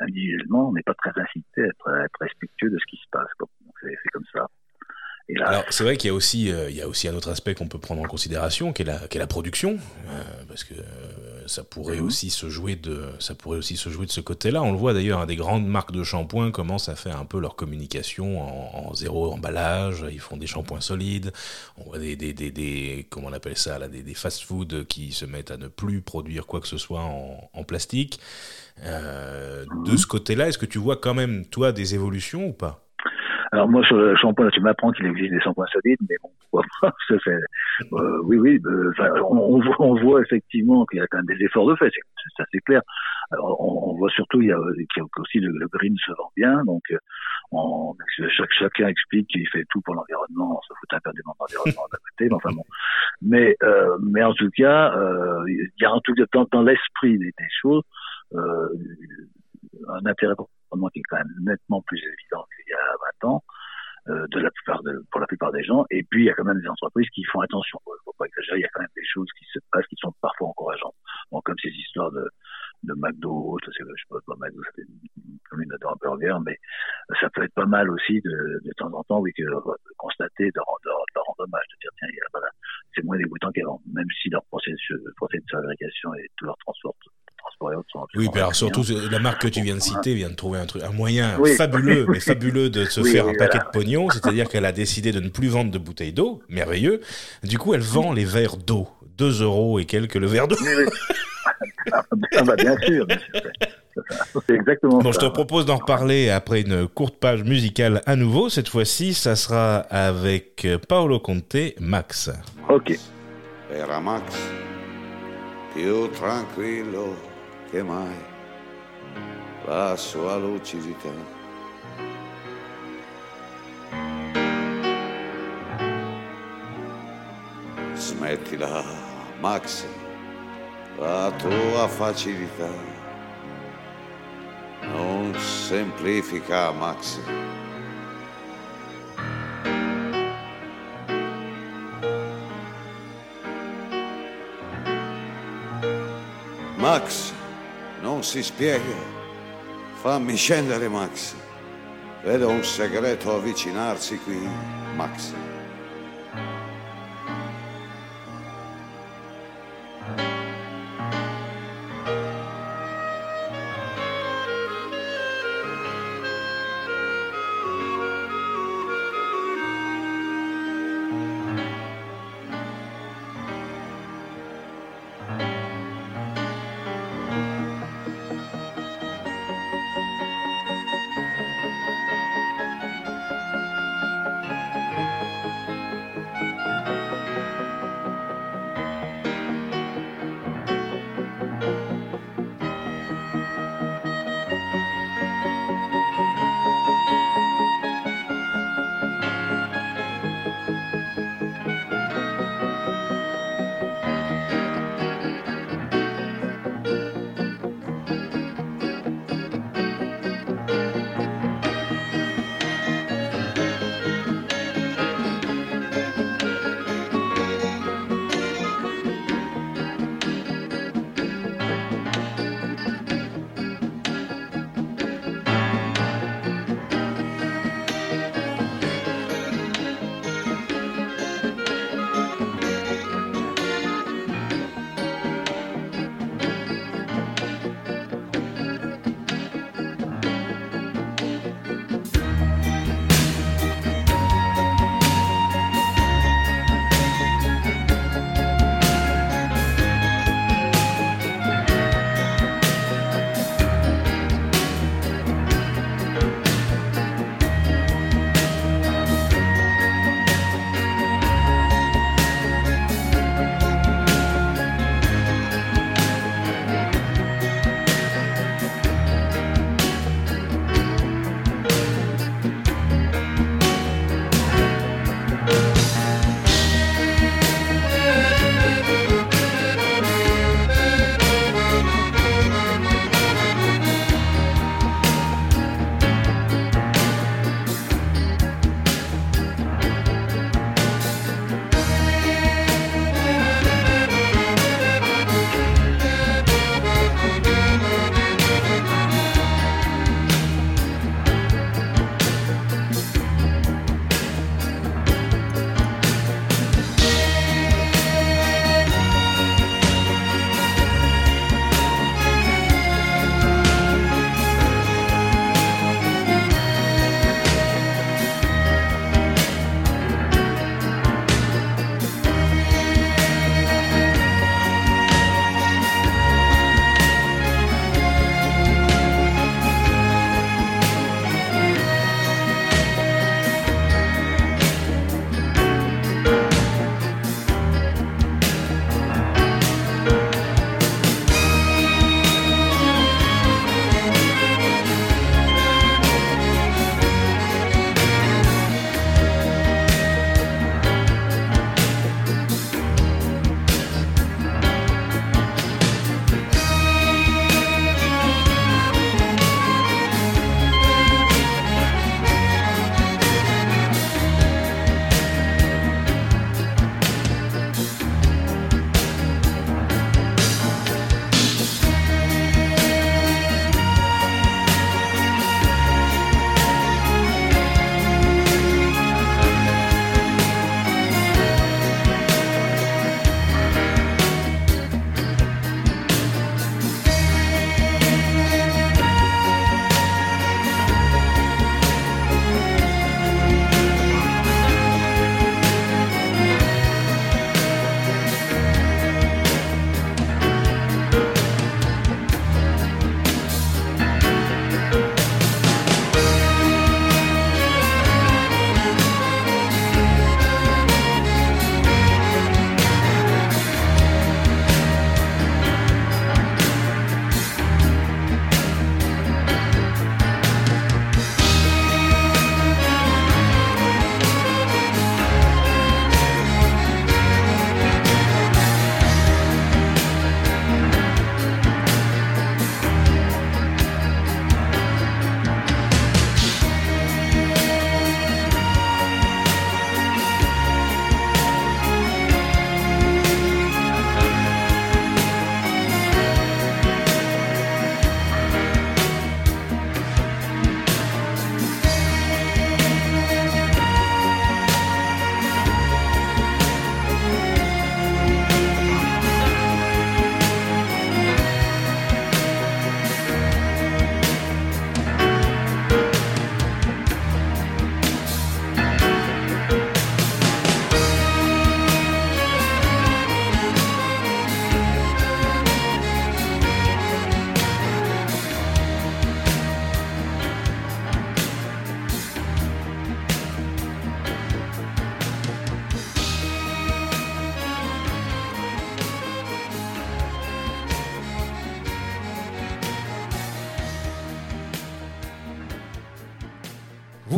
individuellement on n'est pas très incité à être, à être, respectueux de ce qui se passe c'est comme ça alors c'est vrai qu'il y a aussi euh, il y a aussi un autre aspect qu'on peut prendre en considération qui est la qui est la production euh, parce que euh, ça pourrait mhm. aussi se jouer de ça pourrait aussi se jouer de ce côté-là. On le voit d'ailleurs hein, des grandes marques de shampoing commencent à faire un peu leur communication en, zéro emballage. Ils font des shampoings solides. On voit des des, des, des comment on appelle ça là des, des fast-food qui se mettent à ne plus produire quoi que ce soit en, en plastique. De mhm. ce côté-là est-ce que tu vois quand même toi des évolutions ou pas? Alors moi sur le shampoing, tu m'apprends qu'il existe des shampoings solides, mais bon, pourquoi pas euh, Oui, oui, euh, on, voit, on, voit, effectivement qu'il y a quand même des efforts de fait, c'est clair. Alors, on, on, voit surtout il y a, qu'il y a aussi le, le, green se vend bien, donc on, chaque, chacun explique qu'il fait tout pour l'environnement, on se fout un peu de l'environnement d'un côté, mais enfin bon. Mais, euh, mais en tout cas, euh, il y a en tout cas dans, dans l'esprit des, des, choses euh, un intérêt qui est quand même nettement plus évident qu'il y a 20 ans, euh, de la plupart de, pour la plupart des gens. Et puis, il y a quand même des entreprises qui font attention. Il ne faut pas exagérer, il y a quand même des choses qui se passent qui sont parfois encourageantes. Bon, comme ces histoires de, de McDo, je sais pas, pas McDo, c'est une commune de hamburger, mais ça peut être pas mal aussi de, de temps en temps, oui, que, de constater, de, rendre, rendre hommage, de dire, tiens, voilà, c'est moins dégoûtant qu'avant, même si leur processus, procès de fabrication et tout leur transport oui, mais alors surtout, la marque que tu viens de citer vient de trouver un truc, un moyen fabuleux, mais fabuleux de se faire un paquet de pognon, c'est-à-dire qu'elle a décidé de ne plus vendre de bouteilles d'eau, merveilleux. Du coup, elle vend les verres d'eau, 2 euros et quelques le verre d'eau. ah bah, bien sûr, C'est exactement bon, Je te propose d'en reparler après une courte page musicale à nouveau. Cette fois-ci, ça sera avec Paolo Conte, Max. Ok. Era Max, più tranquillo che mai la sua lucidità. Smettila, Max, la tua facilità non semplifica, Max. Max, non si spiega. Fammi scendere, Max. Vedo un segreto avvicinarsi qui, Max.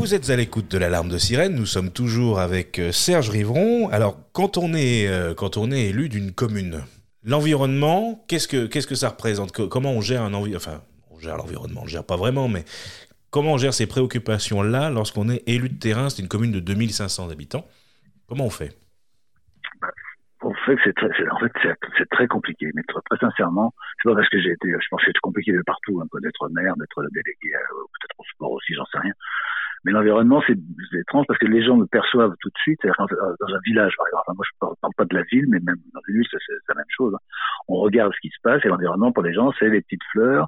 Vous êtes à l'écoute de l'alarme de sirène. Nous sommes toujours avec euh, Serge Rivron. Alors, quand on est, euh, quand on est élu d'une commune, l'environnement, qu'est-ce que, qu'est-ce que ça représente? Comment on gère un Enfin, on gère l'environnement, on le gère pas vraiment, mais comment on gère ces préoccupations-là lorsqu'on est élu de terrain? C'est une commune de 2500 habitants. Comment on fait? On fait que c'est très, en fait, c'est très compliqué. Mais très, très sincèrement, c'est pas parce que j'ai été, je pense que c'est compliqué de partout, peu d'être maire, d'être délégué, euh, peut-être au sport aussi, j'en sais rien. Mais l'environnement, c'est étrange parce que les gens le perçoivent tout de suite. Dans un village, par exemple, moi je parle, parle pas de la ville, mais même dans une ville, c'est la même chose. Hein. On regarde ce qui se passe et l'environnement pour les gens, c'est les petites fleurs,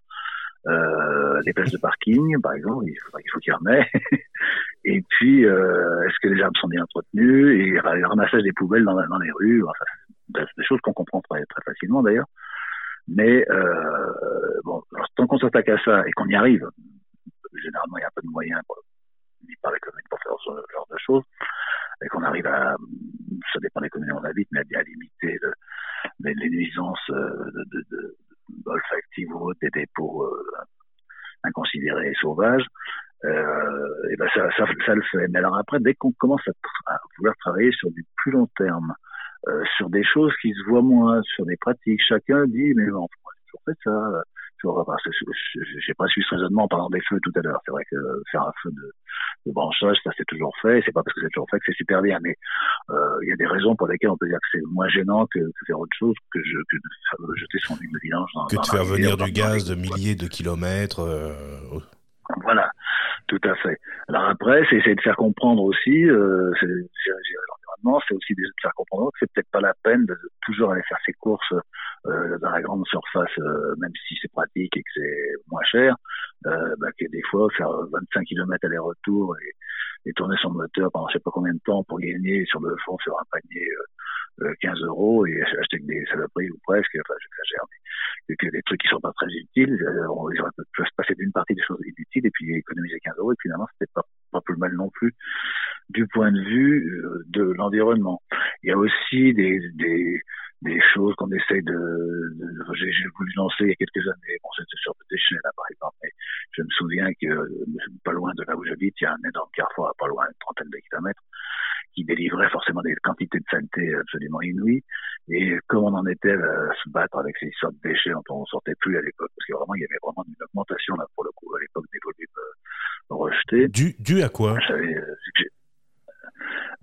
euh, les places de parking, par exemple, il faut, il faut qu'il y en ait. et puis, euh, est-ce que les arbres sont bien entretenus? Et le ramassage des poubelles dans, les rues. C'est des choses qu'on comprend très, facilement d'ailleurs. Mais euh, bon, tant qu'on s'attaque à ça et qu'on y arrive, généralement il y a un peu de moyens pour, par les communes pour faire ce genre de choses, et qu'on arrive à, ça dépend des communes où on habite, mais à, limiter le, les, nuisances euh, de, de, de, olfactives ou des dépôts euh, inconsidérés et sauvages, euh, et ben ça, ça, le fait. Mais alors après, dès qu'on commence à, vouloir travailler sur du plus long terme, euh, sur des choses qui se voient moins, sur des pratiques. Chacun dit, mais bon, j'ai toujours fait ça? J'ai pas suivi ce raisonnement en parlant des feux tout à l'heure. C'est vrai que faire un feu de, de branchage, ça c'est toujours fait. C'est pas parce que c'est toujours fait que c'est super bien, mais euh, il y a des raisons pour lesquelles on peut dire que c'est moins gênant que, que, faire autre chose que, je, que de jeter son huile de vidange dans, que de faire venir du gaz de milliers de kilomètres. Euh... Voilà, tout à fait. Alors après, c'est essayer de faire comprendre aussi. Euh, c'est aussi de faire comprendre que c'est peut-être pas la peine de, toujours aller faire ses courses euh, dans la grande surface, euh, même si c'est pratique et que c'est moins cher, euh, bah, que des fois faire 25 km aller-retour et, et, tourner son moteur pendant je sais pas combien de temps pour gagner sur le fond sur un panier 15 euh, euros et acheter des saloperies ou presque, enfin j'exagère, mais que des trucs qui sont pas très utiles, on, ils auraient pu se passer d'une partie des choses inutiles et puis économiser 15 euros et finalement c'était pas, pas plus mal non plus du point de vue euh, de l'environnement. Il y a aussi des, des, des choses qu'on essaye de, j'ai, voulu lancer il y a quelques années. Bon, c'était sur le déchet, là, par exemple, mais je me souviens que pas loin de là où j'habite, il y a un énorme carrefour, pas loin, une trentaine de kilomètres, qui délivrait forcément des quantités de saleté absolument inouïes. Et comme on en était à se battre avec ces sortes de déchets dont on ne sortait plus à l'époque, parce qu'il vraiment, il y avait vraiment une augmentation là pour le coup à l'époque des volumes euh, rejetés. Dû, dû à quoi?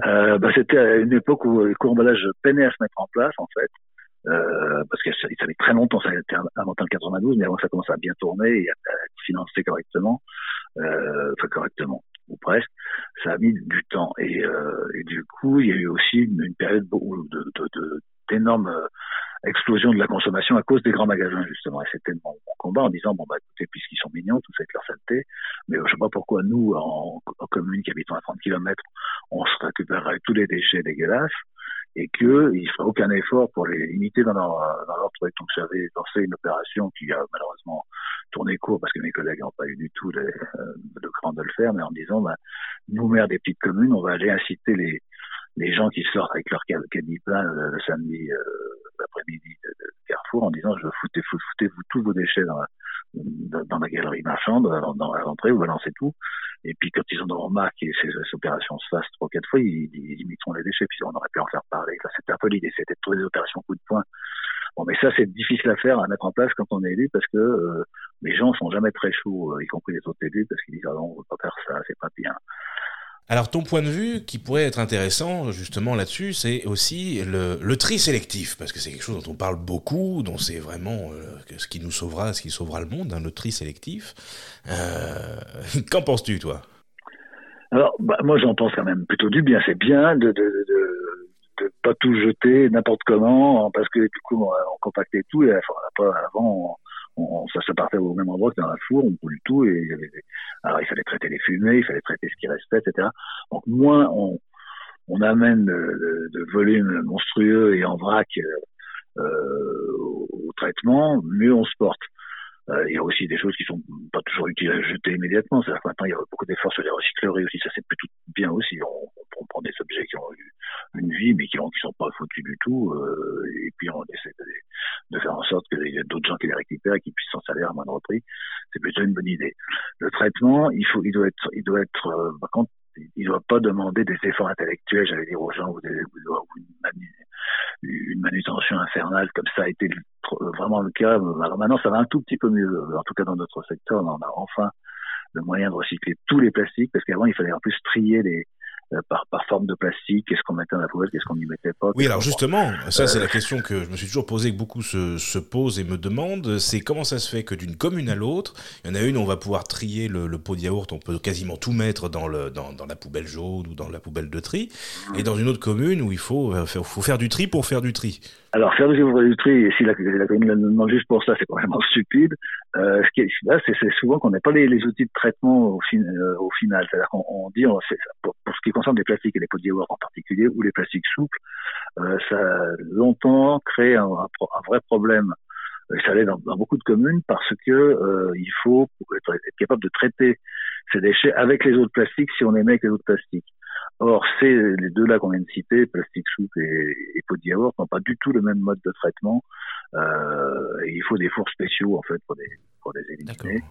Euh, bah, C'était à une époque où les courts-emballages peinaient à se mettre en place, en fait. Euh, parce que ça, avait très longtemps, ça a été inventé en 92, mais avant ça commence à bien tourner et à, être financé correctement, euh, enfin correctement, ou presque, ça a mis du temps. Et, euh, et du coup, il y a eu aussi une, période de, d'énormes de, euh, explosion de la consommation à cause des grands magasins, justement. Et c'était mon, combat en disant, bon, bah, écoutez, puisqu'ils sont mignons, tout ça avec leur saleté, mais je sais pas pourquoi nous, en, en commune qui habitons à 30 km, on se récupérerait tous les déchets dégueulasses et qu'il ne ferait aucun effort pour les limiter dans leur, dans leur truc. Donc j'avais lancé une opération qui a malheureusement tourné court parce que mes collègues n'ont pas eu du tout euh, le cran de le faire, mais en disant, bah, nous, maires des petites communes, on va aller inciter les, les gens qui sortent avec leur caddie plein le, samedi euh, l'après-midi de, Carrefour en disant je foutez, foutez vous tous vos déchets dans la, dans la galerie marchande, dans la rentrée, vous balancez tout. Et puis quand ils en marre que ces, opérations se fassent trois quatre fois, ils, ils, imiteront les déchets. Puis on aurait pu en faire parler. C'était un peu c'était de trouver des opérations coup de poing. Bon, mais ça c'est difficile à faire, à mettre en place quand on est élu parce que euh, les gens sont jamais très chauds, euh, y compris les autres élus, parce qu'ils disent ah non, on veut pas faire ça, c'est pas bien. Alors ton point de vue qui pourrait être intéressant justement là-dessus, c'est aussi le, tri sélectif, parce que c'est quelque chose dont on parle beaucoup, dont c'est vraiment euh, ce qui nous sauvera, ce qui sauvera le monde, hein, le tri sélectif. Euh, Qu'en penses-tu toi? Alors bah, moi j'en pense quand même plutôt du bien. C'est bien de, de, de, de, pas tout jeter n'importe comment, parce que du coup on, on compactait tout et enfin, avant on, ça se partait au même endroit que dans la four, on brûle tout et il y avait alors il fallait traiter les fumées, il fallait traiter ce qui restait, etc. Donc moins on, on amène de, de, volume monstrueux et en vrac euh, euh, au traitement, mieux on se porte. Euh, il y a aussi des choses qui sont pas toujours utiles à jeter immédiatement. C'est-à-dire maintenant, il y a beaucoup d'efforts sur les recycleries aussi. Ça, c'est plutôt bien aussi. On, on, prend des objets qui ont eu une vie, mais qui ne sont pas foutus du tout. Euh, et puis on essaie de, faire en sorte ait d'autres gens qui les récupèrent et qui puissent s'en salaire à moindre prix. C'est plutôt une bonne idée. Le traitement, il faut, il doit être, il doit être, euh, par contre, il ne doit pas demander des efforts intellectuels, j'allais dire aux gens, ou, une, manutention infernale, comme ça a été vraiment le cas. Maintenant, ça va un tout petit peu mieux. En tout cas, dans notre secteur, on a enfin le moyen de recycler tous les plastiques, parce qu'avant, il fallait en plus trier les, euh, par, par forme de plastique, qu'est-ce qu'on mettait dans la poubelle, qu'est-ce qu'on n'y mettait pas. Oui, alors justement, ça c'est la euh, question que je me suis toujours posée, que beaucoup se, se posent et me demandent, c'est comment ça se fait que d'une commune à l'autre, il y en a une, on va pouvoir trier le, pot de yaourt, on peut quasiment tout mettre dans, le, dans, dans, la poubelle jaune ou dans la poubelle de tri, et dans une autre commune où il faut, euh, faire, faut faire du tri pour faire du tri. Alors faire du tri, et si la, la commune le demande juste pour ça, c'est vraiment stupide. Euh, ce qui est, là, c'est souvent qu'on n'a pas les, les, outils de traitement au, fin, au final. C'est-à-dire qu'on dit, on, pour, pour, ce qui concerne les plastiques et les yaourt en particulier, ou les plastiques souples, euh, ça a longtemps créé un, vrai problème. Et ça dans, dans, beaucoup de communes parce que euh, il faut être, être, capable de traiter ces déchets avec les autres plastiques si on les met avec les autres plastiques. Or, c'est les deux là qu'on vient de citer, plastique souple et, et yaourt, n'ont pas du tout le même mode de traitement. Euh, et il faut des fours spéciaux en fait pour les pour les éliminer.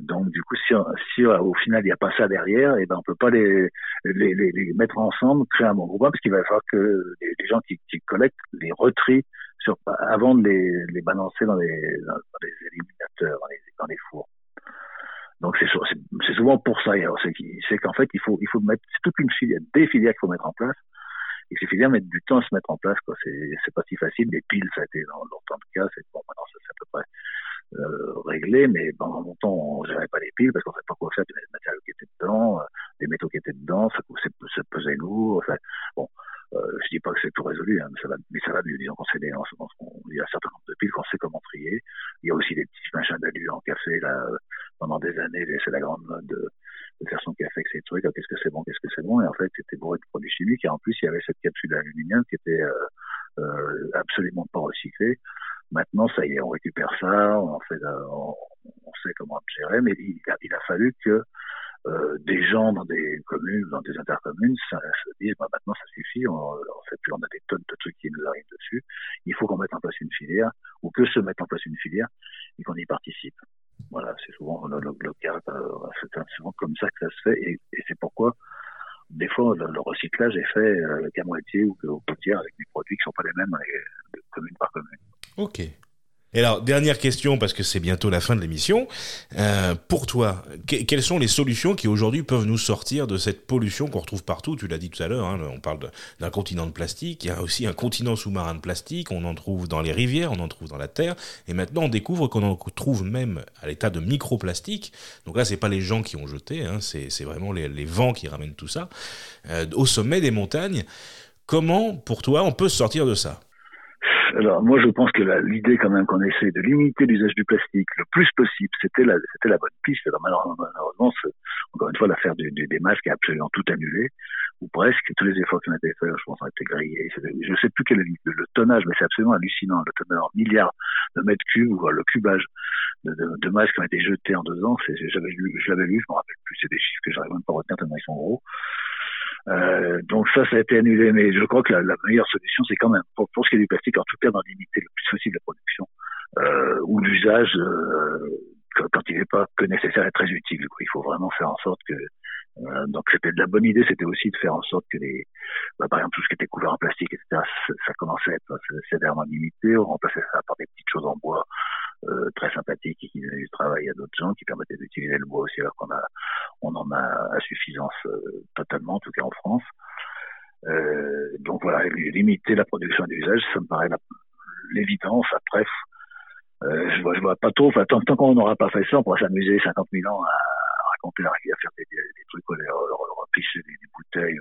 Donc du coup, si, si euh, au final il n'y a pas ça derrière, et eh ben on peut pas les, les, les, les mettre ensemble, créer un bon groupe, parce qu'il va falloir que les, gens qui, qui, collectent les retrient sur, avant de les, les balancer dans les, dans, les éliminateurs, dans les, dans les fours. Donc c'est souvent pour ça. C'est qu'en fait il faut il faut mettre toute une filière, des filières qu'il faut mettre en place. Et ces filières mettent du temps à se mettre en place. C'est pas si facile. Les piles ça a été dans longtemps le cas. C'est bon maintenant c'est à peu près euh, réglé, mais pendant longtemps, on gérait pas les piles parce qu'on savait pas quoi faire des matériaux qui étaient dedans, euh, des métaux qui étaient dedans, ça, ça pesait lourd. Enfin, bon, euh, je dis pas que c'est tout résolu, hein, mais ça va, mieux. Disons qu'on sait, il y a un certain nombre de piles qu'on sait comment trier. Il y a aussi des petits machins d'alu en café là. Pendant des années, c'est la grande mode de, de faire son café avec ces trucs. Qu'est-ce que c'est bon, qu'est-ce que c'est bon? Et en fait, c'était bourré de produits chimiques. Et en plus, il y avait cette capsule d'aluminium qui était euh, euh, absolument pas recyclée. Maintenant, ça y est, on récupère ça, on, fait, on, sait comment gérer, mais il a fallu que euh, des gens dans des communes, dans des intercommunes, ça, se disent bah, maintenant ça suffit, on, on fait plus, on a des tonnes de trucs qui nous arrivent dessus. Il faut qu'on mette en place une filière, ou que se mette en place une filière, et qu'on y participe. Voilà, c'est souvent le, le, cas, euh, c'est souvent comme ça que ça se fait, et, et c'est pourquoi des fois le, recyclage est fait euh, qu'à moitié ou qu'au tiers avec des produits qui sont pas les mêmes les, commune par commune. Ok. Et alors, dernière question, parce que c'est bientôt la fin de l'émission. Euh, pour toi, que, quelles sont les solutions qui aujourd'hui peuvent nous sortir de cette pollution qu'on retrouve partout? Tu l'as dit tout à l'heure, hein, on parle d'un continent de plastique. Il y a aussi un continent sous-marin de plastique. On en trouve dans les rivières, on en trouve dans la terre. Et maintenant, on découvre qu'on en trouve même à l'état de microplastique. Donc là, c'est pas les gens qui ont jeté, hein, c'est vraiment les, les, vents qui ramènent tout ça. Euh, au sommet des montagnes. Comment, pour toi, on peut sortir de ça? Alors moi je pense que l'idée quand même qu'on essaie de limiter l'usage du plastique le plus possible, c'était la, bonne piste. Alors malheureusement, encore une fois, l'affaire des masques a absolument tout annulé, ou presque. Tous les efforts qui ont été faits, je pense, ont été grillés. Je ne sais plus quel est le, tonnage, mais c'est absolument hallucinant. Le tonnage en milliards de mètres cubes, ou le cubage de, masques qui ont été jetés en deux ans. J'avais lu, je l'avais lu, je me rappelle plus. C'est des chiffres que j'arrive même pas à retenir tellement ils sont gros. Euh, donc ça, ça a été annulé, mais je crois que la, la meilleure solution, c'est quand même, pour, pour, ce qui est du plastique, en tout cas d'en limiter le plus possible la production euh, ou l'usage euh, quand, quand, il n'est pas que nécessaire et très utile. Quoi. Il faut vraiment faire en sorte que euh, donc c'était de la bonne idée, c'était aussi de faire en sorte que les, bah, par exemple tout ce qui était couvert en plastique, etc., ça, ça commençait à être sévèrement limité. On remplaçait ça par des petites choses en bois euh, très sympathiques et qui donnaient du travail à d'autres gens, qui permettaient d'utiliser le bois aussi alors qu'on a, on en a à suffisance euh, totalement, en tout cas en France. Euh, donc voilà, limiter la production et l'usage, ça me paraît l'évidence. Après, je vois, je vois pas trop. Enfin, tant, tant qu'on n'aura pas fait ça, on pourra s'amuser 50 000 ans à, raconter la rivière, faire des, trucs, les, repisser des, des bouteilles,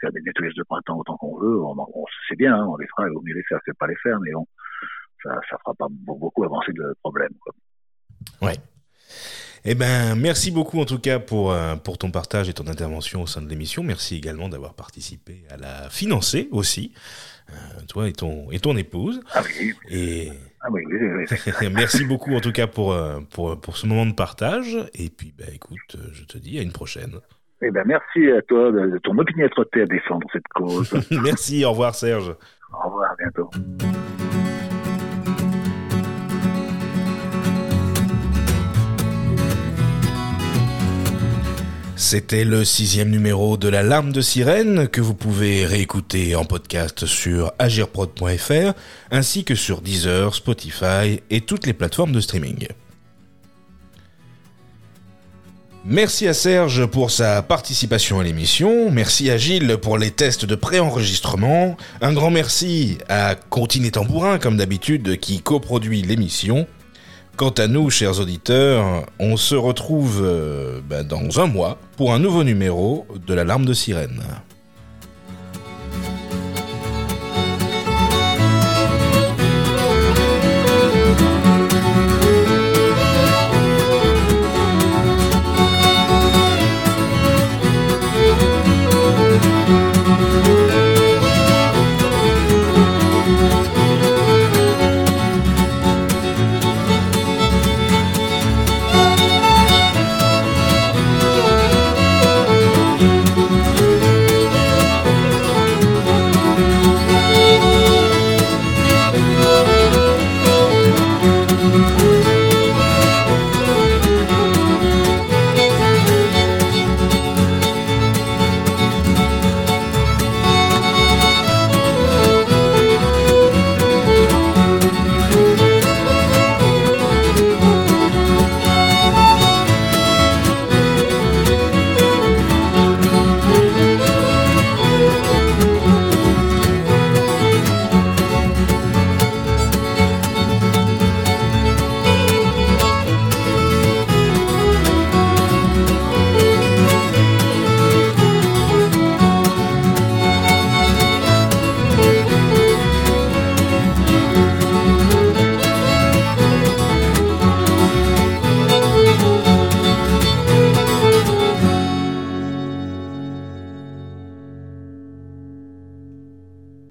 faire des nettoyages de printemps autant qu'on veut. On, c'est bien, hein, on les fera, il vaut mieux les faire que pas les faire, mais on, ça, ça fera pas beaucoup avancer le problème. Quoi. Ouais. Eh ben, merci beaucoup en tout cas pour, euh, pour ton partage et ton intervention au sein de l'émission. Merci également d'avoir participé à la financer aussi, euh, toi et ton, et ton épouse. Ah oui. Et... Ah oui, oui, oui. merci beaucoup en tout cas pour, euh, pour, pour ce moment de partage. Et puis, bah, écoute, je te dis à une prochaine. Eh ben, merci à toi de, de ton opiniâtreté à défendre cette cause. merci, au revoir Serge. Au revoir, à bientôt. C'était le sixième numéro de La Larme de Sirène que vous pouvez réécouter en podcast sur agirprod.fr ainsi que sur Deezer, Spotify et toutes les plateformes de streaming. Merci à Serge pour sa participation à l'émission, merci à Gilles pour les tests de préenregistrement, un grand merci à Continé Tambourin comme d'habitude qui coproduit l'émission. Quant à nous, chers auditeurs, on se retrouve euh, bah, dans un mois pour un nouveau numéro de l'Alarme de Sirène.